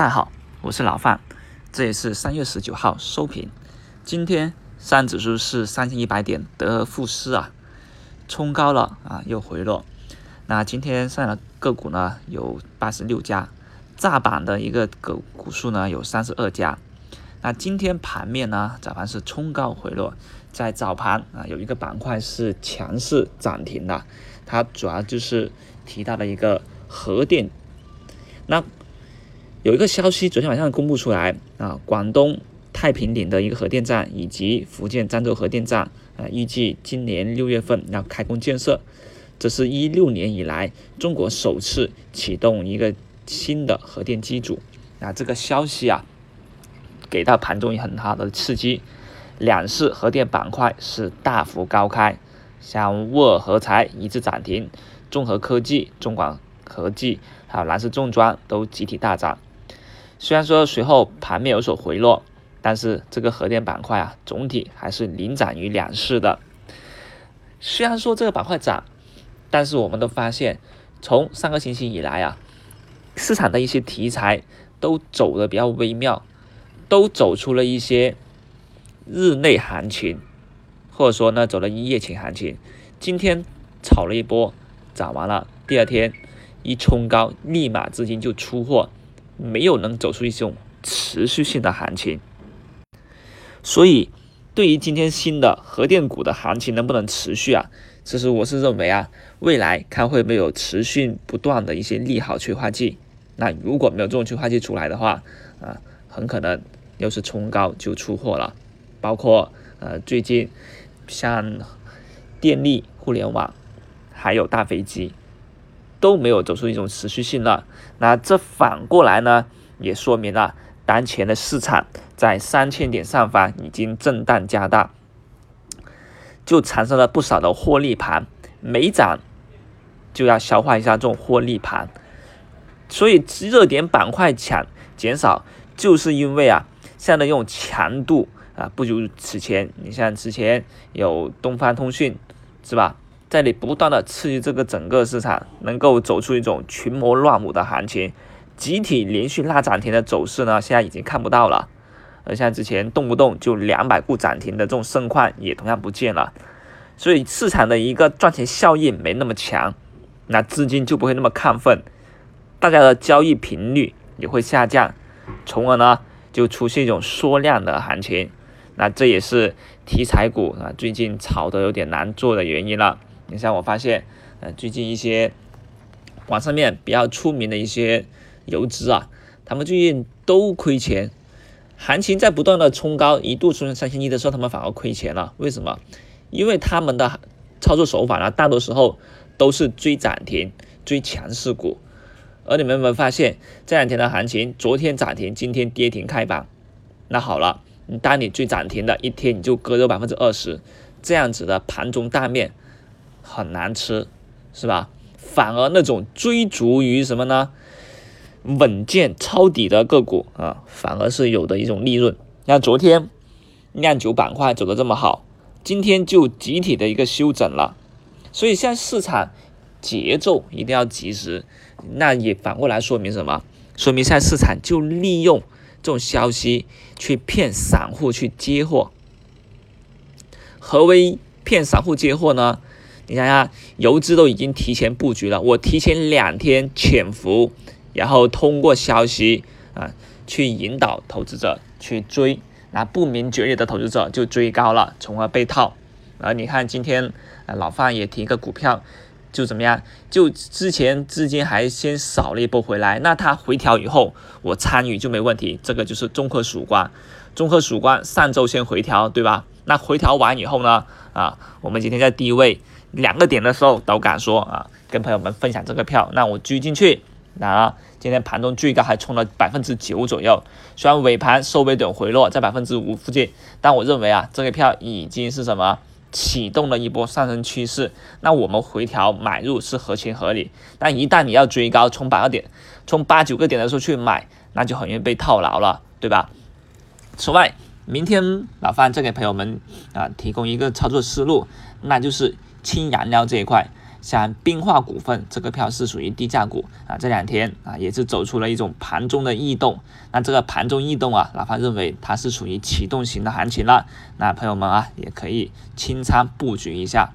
大家好，我是老范，这也是三月十九号收评。今天上指数是三千一百点，德和富士啊冲高了啊，又回落。那今天上的个股呢有八十六家，炸板的一个个股数呢有三十二家。那今天盘面呢早盘是冲高回落，在早盘啊有一个板块是强势涨停的，它主要就是提到了一个核电。那有一个消息，昨天晚上公布出来啊，广东太平岭的一个核电站以及福建漳州核电站啊，预计今年六月份要开工建设。这是一六年以来中国首次启动一个新的核电机组。那这个消息啊，给到盘中也很好的刺激，两市核电板块是大幅高开，像沃尔核材一致涨停，中核科技、中广核技还有蓝氏重装都集体大涨。虽然说随后盘面有所回落，但是这个核电板块啊，总体还是领涨于两市的。虽然说这个板块涨，但是我们都发现，从上个星期以来啊，市场的一些题材都走的比较微妙，都走出了一些日内行情，或者说呢走了一夜情行情。今天炒了一波，涨完了，第二天一冲高，立马资金就出货。没有能走出一种持续性的行情，所以对于今天新的核电股的行情能不能持续啊？其实我是认为啊，未来看会不会有持续不断的一些利好催化剂。那如果没有这种催化剂出来的话，啊，很可能又是冲高就出货了。包括呃最近像电力、互联网，还有大飞机。都没有走出一种持续性了，那这反过来呢，也说明了当前的市场在三千点上方已经震荡加大，就产生了不少的获利盘，每涨就要消化一下这种获利盘，所以热点板块强减少，就是因为啊，现在的这种强度啊不如此前，你像之前有东方通讯，是吧？在你不断的刺激这个整个市场，能够走出一种群魔乱舞的行情，集体连续拉涨停的走势呢，现在已经看不到了。而像之前动不动就两百股涨停的这种盛况也同样不见了。所以市场的一个赚钱效应没那么强，那资金就不会那么亢奋，大家的交易频率也会下降，从而呢就出现一种缩量的行情。那这也是题材股啊最近炒的有点难做的原因了。你像我发现，呃，最近一些网上面比较出名的一些游资啊，他们最近都亏钱。行情在不断的冲高，一度出现三千一的时候，他们反而亏钱了。为什么？因为他们的操作手法呢，大多时候都是追涨停、追强势股。而你们有没有发现，这两天的行情，昨天涨停，今天跌停开板？那好了，当你追涨停的一天，你就割肉百分之二十，这样子的盘中大面。很难吃，是吧？反而那种追逐于什么呢？稳健抄底的个股啊，反而是有的一种利润。那昨天酿酒板块走的这么好，今天就集体的一个休整了。所以现在市场节奏一定要及时，那也反过来说明什么？说明现在市场就利用这种消息去骗散户去接货。何为骗散户接货呢？你想想，游资都已经提前布局了，我提前两天潜伏，然后通过消息啊去引导投资者去追，那不明觉厉的投资者就追高了，从而被套。而你看今天啊老范也提个股票，就怎么样？就之前资金还先扫了一波回来，那它回调以后我参与就没问题。这个就是综合曙光，综合曙光上周先回调，对吧？那回调完以后呢？啊，我们今天在低位。两个点的时候都敢说啊，跟朋友们分享这个票，那我追进去，那今天盘中最高还冲了百分之九左右，虽然尾盘收尾点回落在百分之五附近，但我认为啊，这个票已经是什么启动了一波上升趋势，那我们回调买入是合情合理，但一旦你要追高冲八个点，冲八九个点的时候去买，那就很容易被套牢了，对吧？此外，明天老范再给朋友们啊提供一个操作思路，那就是。氢燃料这一块，像冰化股份这个票是属于低价股啊，这两天啊也是走出了一种盘中的异动。那这个盘中异动啊，老范认为它是属于启动型的行情了，那朋友们啊也可以清仓布局一下。